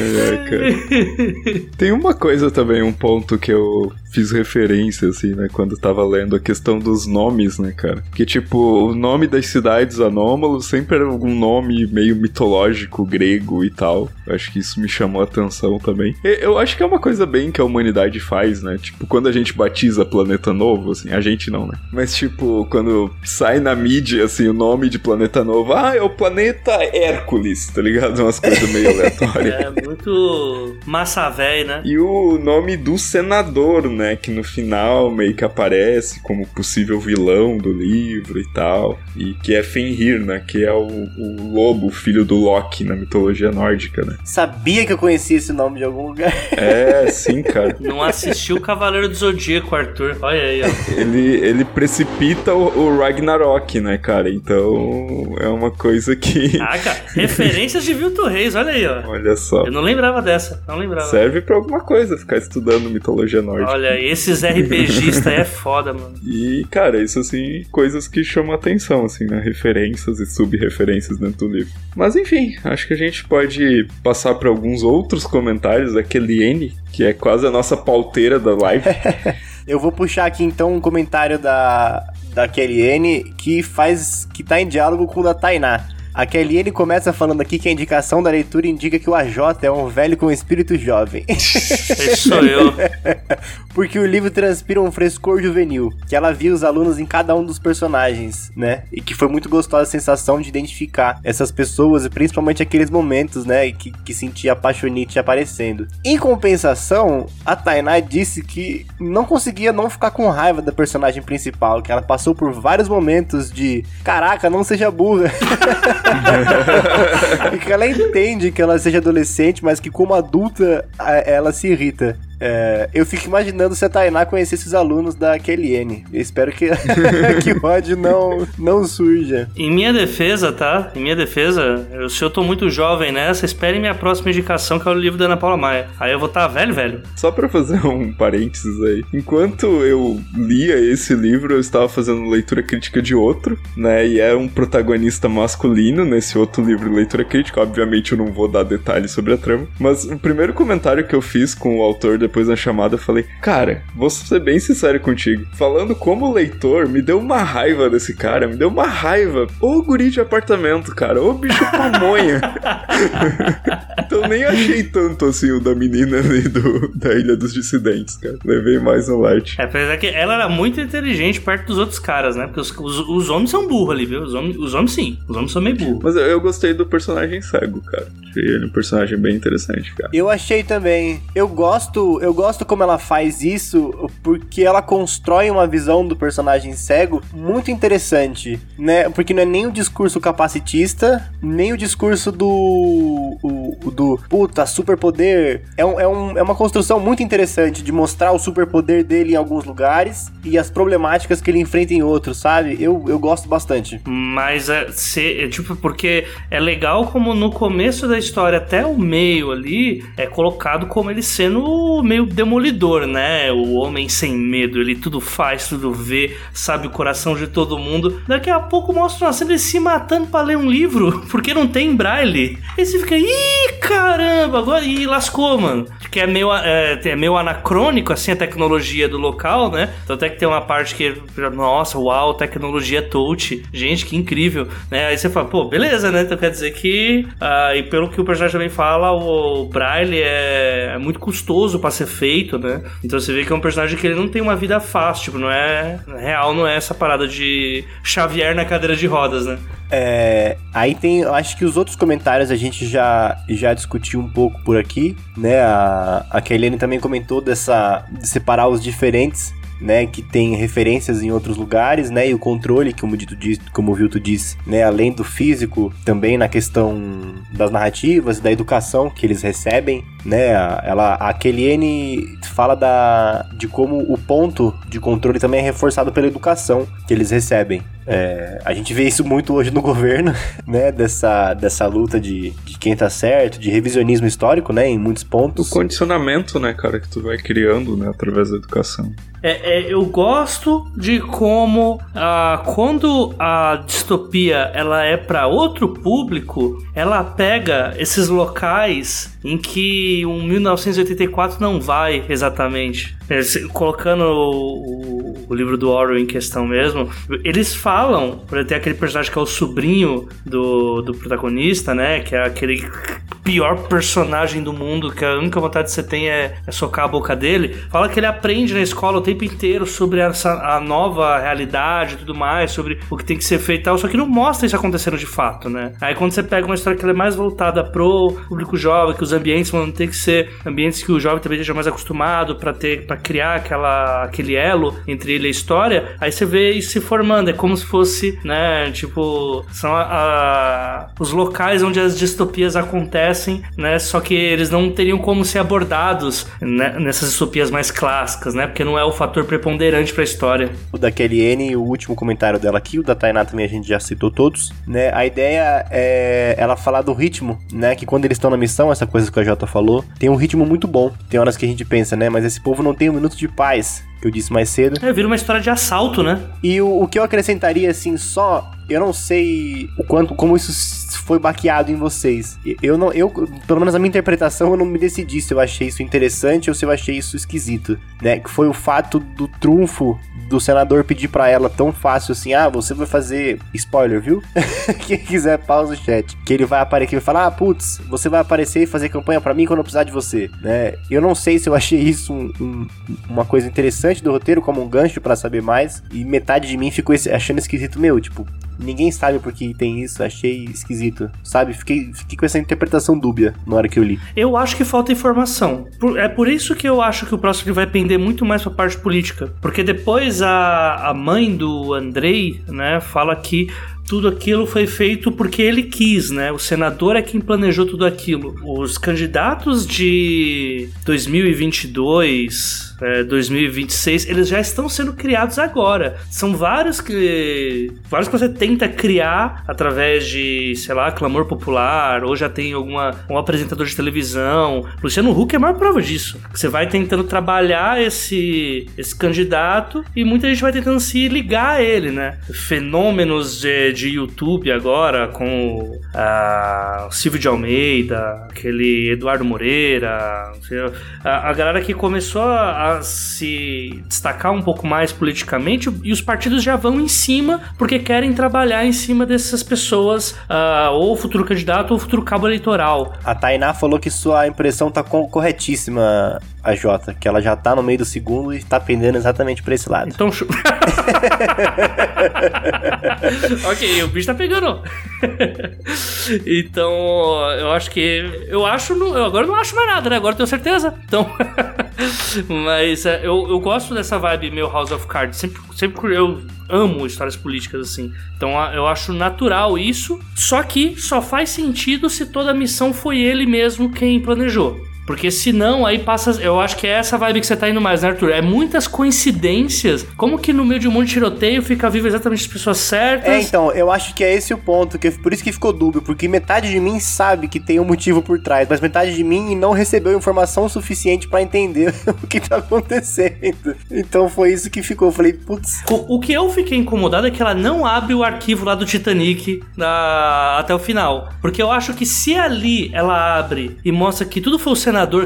É, cara. Tem uma coisa também, um ponto que eu fiz referência, assim, né, quando tava lendo a questão dos nomes, né, cara? Que, tipo, o nome das cidades anômalos sempre era algum nome meio mitológico, grego e tal. Eu acho que isso me chamou a atenção também. Eu acho que é uma coisa bem que a humanidade faz, né? Tipo, quando a gente batiza planeta novo, assim, a gente não, né? Mas, tipo, quando sai na mídia, assim, o nome de planeta novo, ah, é o planeta Hércules, tá ligado? Umas coisas meio [LAUGHS] aleatórias.
É muito massa véi, né?
E o nome do senador, né? Que no final meio que aparece como possível vilão do livro e tal. E que é Fenrir, né? Que é o, o lobo, filho do Loki na mitologia nórdica, né?
Sabia que eu conhecia esse nome de algum lugar. [LAUGHS]
É, sim, cara.
Não assistiu o Cavaleiro do Zodíaco, Arthur. Olha aí, ó.
Ele, ele precipita o, o Ragnarok, né, cara? Então é uma coisa que. [LAUGHS]
Caraca, referências de Vilto Reis, olha aí, ó.
Olha só.
Eu não lembrava dessa, não lembrava.
Serve pra alguma coisa ficar estudando mitologia nórdica.
Olha, esses RPGistas é foda, mano.
E, cara, isso assim, coisas que chamam atenção, assim, né? Referências e sub-referências dentro do livro. Mas enfim, acho que a gente pode passar para alguns outros comentários da Kellyanne, que é quase a nossa pauteira da live. [LAUGHS]
Eu vou puxar aqui então um comentário da, da Kellyanne que faz. que tá em diálogo com o da Tainá. A Kellyanne começa falando aqui que a indicação da leitura indica que o AJ é um velho com espírito jovem. [LAUGHS]
Esse sou eu. [LAUGHS]
Porque o livro transpira um frescor juvenil, que ela via os alunos em cada um dos personagens, né? E que foi muito gostosa a sensação de identificar essas pessoas e principalmente aqueles momentos, né? Que, que sentia a apaixonite aparecendo. Em compensação, a Tainá disse que não conseguia não ficar com raiva da personagem principal, que ela passou por vários momentos de caraca, não seja burra. [LAUGHS] [LAUGHS] que ela entende que ela seja adolescente, mas que como adulta ela se irrita. É, eu fico imaginando se a Tainá conhecesse os alunos da Kellyanne. Eu espero que, [LAUGHS] que o ódio não, não surja.
Em minha defesa, tá? Em minha defesa, eu, se eu tô muito jovem nessa, espere minha próxima indicação, que é o livro da Ana Paula Maia. Aí eu vou estar velho, velho.
Só pra fazer [LAUGHS] um parênteses aí. Enquanto eu lia esse livro, eu estava fazendo leitura crítica de outro, né? E era um protagonista masculino nesse outro livro, leitura crítica. Obviamente eu não vou dar detalhes sobre a trama. Mas o primeiro comentário que eu fiz com o autor depois na chamada, eu falei: Cara, vou ser bem sincero contigo. Falando como leitor, me deu uma raiva desse cara, me deu uma raiva. Ô guri de apartamento, cara. Ô bicho pamonha. [LAUGHS] então nem achei tanto assim o da menina ali do, da Ilha dos Dissidentes, cara. Levei mais no light.
É, apesar que ela era muito inteligente perto dos outros caras, né? Porque os, os, os homens são burros ali, viu? Os homens, os homens sim. Os homens são meio burros.
Mas eu, eu gostei do personagem cego, cara. Achei ele um personagem bem interessante, cara.
Eu achei também. Eu gosto, eu gosto como ela faz isso, porque ela constrói uma visão do personagem cego muito interessante, né? Porque não é nem o discurso capacitista, nem o discurso do o, do puta superpoder. É, um, é, um, é uma construção muito interessante de mostrar o superpoder dele em alguns lugares e as problemáticas que ele enfrenta em outros, sabe? Eu, eu gosto bastante.
Mas é, se, é tipo, porque é legal como no começo da história até o meio ali é colocado como ele sendo meio demolidor, né? O homem sem medo, ele tudo faz, tudo vê, sabe o coração de todo mundo. Daqui a pouco mostra uma cena ele se matando para ler um livro, [LAUGHS] porque não tem braille. Aí você fica, ih, caramba, agora e lascou, mano. Que é meio, é, é meio anacrônico, assim, a tecnologia do local, né? Então até que tem uma parte que, nossa, uau, tecnologia touch. Gente, que incrível, né? Aí você fala, pô, beleza, né? Então quer dizer que, ah, e pelo que o personagem também fala, o, Braille é, é muito custoso para ser feito, né? Então você vê que é um personagem que ele não tem uma vida fácil, tipo, não é real, não é essa parada de Xavier na cadeira de rodas, né?
É, aí tem, acho que os outros comentários a gente já, já discutiu um pouco por aqui, né? A, a também comentou dessa de separar os diferentes né, que tem referências em outros lugares, né, e o controle, como, dito, como o Vilto disse, né, além do físico, também na questão das narrativas da educação que eles recebem, né, ela, a Kellyanne fala da, de como o ponto de controle também é reforçado pela educação que eles recebem. É, a gente vê isso muito hoje no [LAUGHS] governo, né? Dessa, dessa luta de, de quem tá certo, de revisionismo histórico, né? Em muitos pontos.
O condicionamento, né, cara, que tu vai criando, né? Através da educação.
É, é, eu gosto de como ah, quando a distopia ela é para outro público, ela pega esses locais em que um 1984 não vai exatamente. É, colocando o, o, livro do Orwell em questão mesmo, eles falam, ter aquele personagem que é o sobrinho do, do protagonista, né? Que é aquele pior personagem do mundo, que a única vontade que você tem é, é socar a boca dele. Fala que ele aprende na escola o tempo inteiro sobre essa, a nova realidade e tudo mais, sobre o que tem que ser feito e tal, só que não mostra isso acontecendo de fato, né? Aí quando você pega uma história que é mais voltada pro público jovem, que os ambientes vão ter que ser ambientes que o jovem também esteja mais acostumado para ter para criar aquela aquele elo entre ele e a história, aí você vê isso se formando, é como se fosse, né, tipo, são a, a, os locais onde as distopias acontecem, né, só que eles não teriam como ser abordados né, nessas distopias mais clássicas, né, porque não é o fator preponderante para a história.
O da Kellyanne, o último comentário dela aqui, o da Tainá também a gente já citou todos, né, a ideia é ela falar do ritmo, né, que quando eles estão na missão, essa coisa que a Jota falou, tem um ritmo muito bom. Tem horas que a gente pensa, né, mas esse povo não tem um minuto de paz, que eu disse mais cedo.
É, vira uma história de assalto, né?
E o, o que eu acrescentaria, assim, só eu não sei o quanto, como isso foi baqueado em vocês. Eu não, eu, pelo menos a minha interpretação, eu não me decidi se eu achei isso interessante ou se eu achei isso esquisito, né? Que foi o fato do trunfo do senador pedir para ela tão fácil assim: "Ah, você vai fazer spoiler, viu? [LAUGHS] Quem quiser pausa o chat. Que ele vai aparecer e falar: "Ah, putz, você vai aparecer e fazer campanha para mim quando eu precisar de você", né? Eu não sei se eu achei isso um, um, uma coisa interessante do roteiro como um gancho para saber mais e metade de mim ficou achando esquisito meu, tipo, ninguém sabe por que tem isso, achei esquisito, sabe? Fiquei, fiquei com essa interpretação dúbia na hora que eu li.
Eu acho que falta informação. é por isso que eu acho que o próximo vai pender muito mais pra parte política. Porque depois a, a mãe do Andrei, né, fala que tudo aquilo foi feito porque ele quis, né? O senador é quem planejou tudo aquilo. Os candidatos de 2022 é, 2026, eles já estão sendo criados agora. São vários que vários que você tenta criar através de, sei lá, clamor popular, ou já tem alguma um apresentador de televisão. Luciano Huck é a maior prova disso. Você vai tentando trabalhar esse esse candidato e muita gente vai tentando se ligar a ele, né? Fenômenos de, de YouTube agora com a Silvio de Almeida, aquele Eduardo Moreira, a, a galera que começou a se destacar um pouco mais politicamente e os partidos já vão em cima porque querem trabalhar em cima dessas pessoas, uh, ou futuro candidato ou futuro cabo eleitoral.
A Tainá falou que sua impressão tá corretíssima, a Jota, que ela já tá no meio do segundo e tá pendendo exatamente pra esse lado.
Então. [LAUGHS] ok, o bicho tá pegando. [LAUGHS] então, eu acho que. Eu acho. Eu agora não acho mais nada, né? Agora eu tenho certeza. Então. [LAUGHS] Mas é, eu, eu gosto dessa vibe meu House of Cards. Sempre, sempre eu amo histórias políticas assim. Então eu acho natural isso. Só que só faz sentido se toda a missão foi ele mesmo quem planejou. Porque senão aí passa. Eu acho que é essa vibe que você tá indo mais, né, Arthur? É muitas coincidências. Como que no meio de um monte de tiroteio fica vivo exatamente as pessoas certas?
É, então, eu acho que é esse o ponto, que por isso que ficou dúbio, porque metade de mim sabe que tem um motivo por trás, mas metade de mim não recebeu informação suficiente para entender [LAUGHS] o que tá acontecendo. Então foi isso que ficou. Eu falei, putz.
O, o, que eu fiquei incomodado é que ela não abre o arquivo lá do Titanic da, até o final. Porque eu acho que se ali ela abre e mostra que tudo foi o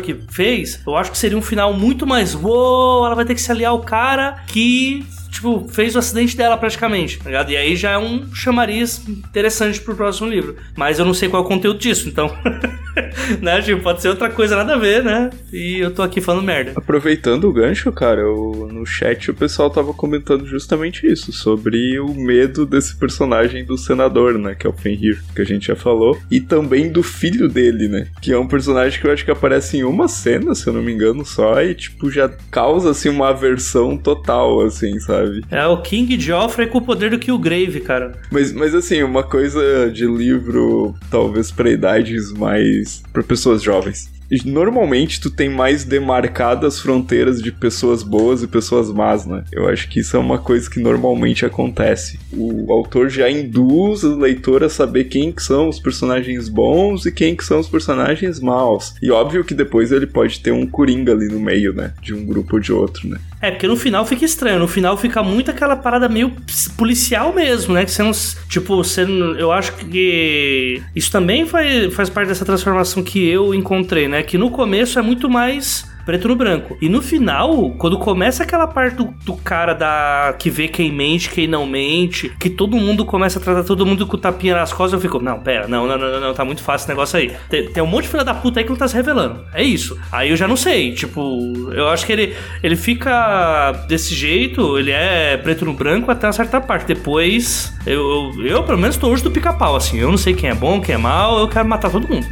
que fez, eu acho que seria um final muito mais. Uou, ela vai ter que se aliar ao cara que tipo, fez o acidente dela praticamente, tá ligado? E aí já é um chamariz interessante pro próximo livro. Mas eu não sei qual é o conteúdo disso, então. [LAUGHS] [LAUGHS] né? Tipo, pode ser outra coisa, nada a ver, né? E eu tô aqui falando merda.
Aproveitando o gancho, cara, eu, no chat o pessoal tava comentando justamente isso, sobre o medo desse personagem do senador, né? Que é o Fenrir, que a gente já falou. E também do filho dele, né? Que é um personagem que eu acho que aparece em uma cena, se eu não me engano, só, e tipo, já causa assim uma aversão total, assim, sabe?
É o King Joffrey com o poder do Killgrave, cara.
Mas, mas assim, uma coisa de livro, talvez para idades mais. Para pessoas jovens normalmente tu tem mais demarcadas fronteiras de pessoas boas e pessoas más, né? Eu acho que isso é uma coisa que normalmente acontece. O autor já induz o leitor a saber quem que são os personagens bons e quem que são os personagens maus. E óbvio que depois ele pode ter um coringa ali no meio, né? De um grupo ou de outro, né?
É, porque no final fica estranho. No final fica muito aquela parada meio policial mesmo, né? Que você. Tipo, você, eu acho que isso também faz, faz parte dessa transformação que eu encontrei, né? Que no começo é muito mais preto no branco. E no final, quando começa aquela parte do, do, cara da que vê quem mente, quem não mente, que todo mundo começa a tratar todo mundo com tapinha nas costas, eu fico, não, pera, não, não, não, não tá muito fácil esse negócio aí. Tem, tem um monte de filha da puta aí que não tá se revelando. É isso. Aí eu já não sei, tipo, eu acho que ele, ele fica desse jeito, ele é preto no branco até uma certa parte. Depois, eu, eu, eu pelo menos tô hoje do pica-pau, assim. Eu não sei quem é bom, quem é mal, eu quero matar todo mundo.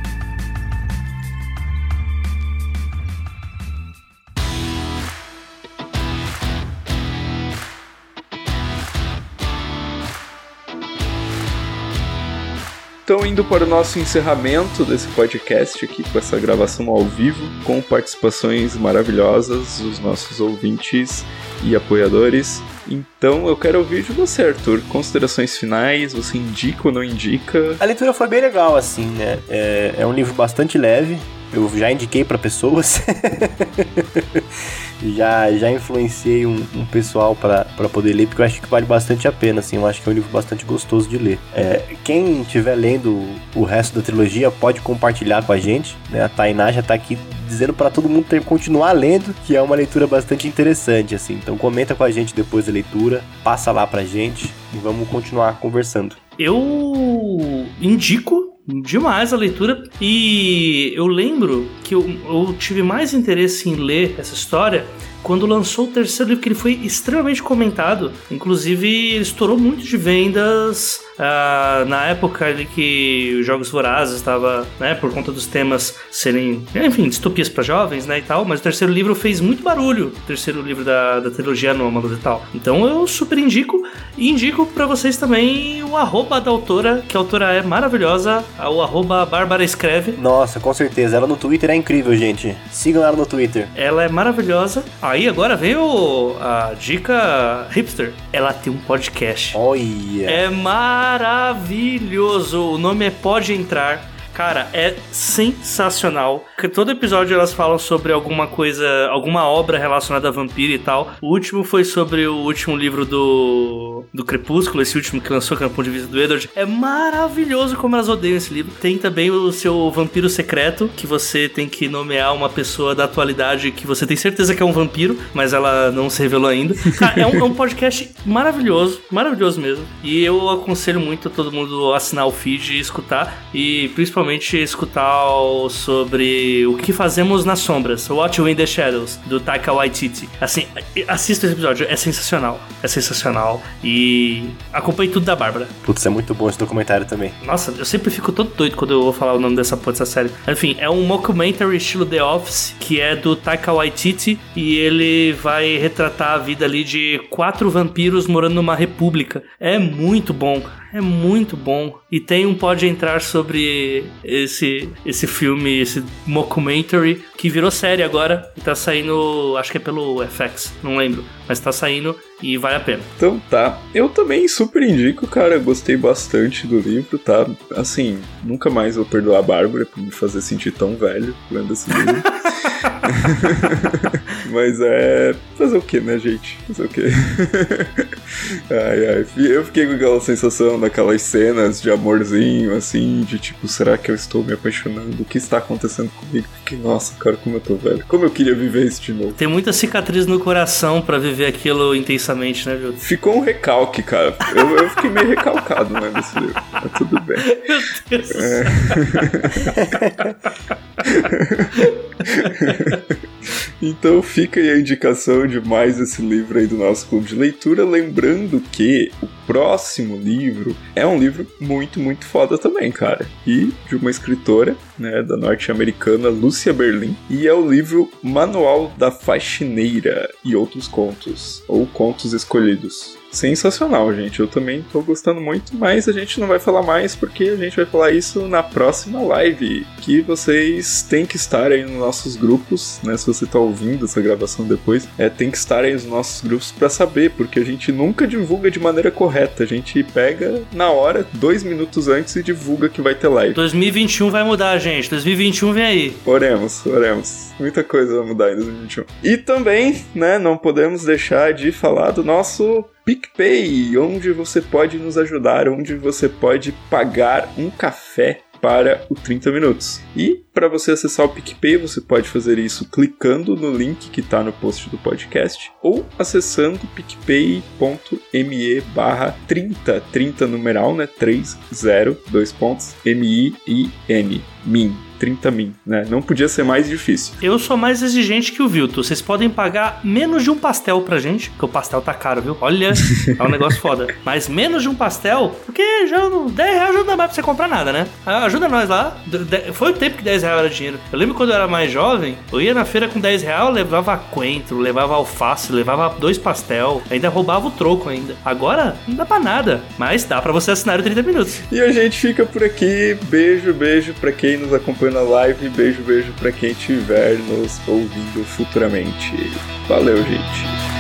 Então, indo para o nosso encerramento desse podcast aqui, com essa gravação ao vivo, com participações maravilhosas dos nossos ouvintes e apoiadores. Então, eu quero ouvir de você, Arthur. Considerações finais, você indica ou não indica?
A leitura foi bem legal, assim, né? É, é um livro bastante leve, eu já indiquei para pessoas. [LAUGHS] já, já influenciei um, um pessoal para poder ler, porque eu acho que vale bastante a pena, assim, eu acho que é um livro bastante gostoso de ler. É, quem estiver lendo o resto da trilogia pode compartilhar com a gente, né? A Tainá já tá aqui dizendo para todo mundo ter, continuar lendo, que é uma leitura bastante interessante, assim. Então comenta com a gente depois da leitura, passa lá pra gente e vamos continuar conversando.
Eu indico demais a leitura. E eu lembro que eu, eu, tive mais interesse em ler essa história quando lançou o terceiro livro, que ele foi extremamente comentado. Inclusive, estourou muito de vendas uh, na época ali que os Jogos Vorazes estava, né, por conta dos temas serem, enfim, distopias para jovens, né, e tal. Mas o terceiro livro fez muito barulho, o terceiro livro da, da trilogia Nômados e tal. Então eu super indico e indico para vocês também o arroba da autora, que a autora é maravilhosa, o arroba Bárbara Escreve.
Nossa, com certeza. Ela no Twitter é incrível, gente. Sigam ela no Twitter.
Ela é maravilhosa. Aí agora veio a dica hipster. Ela tem um podcast.
Olha.
É maravilhoso. O nome é Pode Entrar. Cara, é sensacional. Que todo episódio elas falam sobre alguma coisa, alguma obra relacionada a vampiro e tal. O último foi sobre o último livro do, do Crepúsculo, esse último que lançou, que é o ponto de vista do Edward. É maravilhoso como elas odeiam esse livro. Tem também o seu vampiro secreto, que você tem que nomear uma pessoa da atualidade que você tem certeza que é um vampiro, mas ela não se revelou ainda. Cara, é um, é um podcast maravilhoso, maravilhoso mesmo. E eu aconselho muito a todo mundo assinar o feed e escutar. E principalmente principalmente escutar sobre o que fazemos nas sombras, What We in the Shadows, do Taika Waititi. Assim, assista esse episódio, é sensacional. É sensacional. E acompanhe tudo da Bárbara.
Putz, é muito bom esse documentário também.
Nossa, eu sempre fico todo doido quando eu vou falar o nome dessa, dessa série. Enfim, é um mockumentary estilo The Office, que é do Taika Waititi, e ele vai retratar a vida ali de quatro vampiros morando numa república. É muito bom. É muito bom. E tem um Pode Entrar sobre esse, esse filme, esse mockumentary, que virou série agora. E tá saindo, acho que é pelo FX, não lembro. Mas tá saindo e vale a pena.
Então tá. Eu também super indico, cara. Gostei bastante do livro, tá? Assim, nunca mais vou perdoar a Bárbara por me fazer sentir tão velho lendo esse livro. [LAUGHS] Mas é. Fazer o que, né, gente? Fazer o que? [LAUGHS] ai, ai. Eu fiquei com aquela sensação daquelas cenas de amorzinho, assim, de tipo, será que eu estou me apaixonando? O que está acontecendo comigo? Porque, nossa, cara, como eu tô velho. Como eu queria viver isso de novo.
Tem muita cicatriz no coração para viver aquilo intensamente, né, Júlio?
Ficou um recalque, cara. Eu, eu fiquei meio recalcado, né, nesse livro. Mas tudo bem. [LAUGHS] Meu Deus. É. [LAUGHS] então fica aí a indicação de mais esse livro aí do nosso clube de leitura. Lembrando que o próximo livro é um livro muito, muito foda também, cara. E de uma escritora, né, da norte-americana Lúcia Berlin. E é o livro Manual da Faxineira e Outros Contos, ou Contos Escolhidos sensacional, gente. Eu também tô gostando muito, mas a gente não vai falar mais porque a gente vai falar isso na próxima live. Que vocês têm que estar aí nos nossos grupos, né? Se você tá ouvindo essa gravação depois, é, tem que estar aí nos nossos grupos para saber, porque a gente nunca divulga de maneira correta. A gente pega na hora, dois minutos antes, e divulga que vai ter live.
2021 vai mudar, gente. 2021 vem aí.
Oremos, oremos. Muita coisa vai mudar em 2021. E também, né, não podemos deixar de falar do nosso PicPay, onde você pode nos ajudar, onde você pode pagar um café para o 30 minutos. E para você acessar o PicPay, você pode fazer isso clicando no link que está no post do podcast ou acessando picpay.me barra 30, 30 numeral, né? 30, dois pontos, M-I-I-N, min. 30 min, né? Não podia ser mais difícil.
Eu sou mais exigente que o Vilto. Vocês podem pagar menos de um pastel pra gente, porque o pastel tá caro, viu? Olha, [LAUGHS] é um negócio foda. Mas menos de um pastel, porque já 10 reais não dá mais pra você comprar nada, né? Ah, ajuda nós lá. Foi o tempo que 10 reais era dinheiro. Eu lembro quando eu era mais jovem, eu ia na feira com 10 reais, levava coentro, levava alface, levava dois pastel, ainda roubava o troco ainda. Agora, não dá pra nada. Mas dá pra você assinar o 30 minutos.
E a gente fica por aqui. Beijo, beijo pra quem nos acompanha na live. Beijo, beijo para quem estiver nos ouvindo futuramente. Valeu, gente.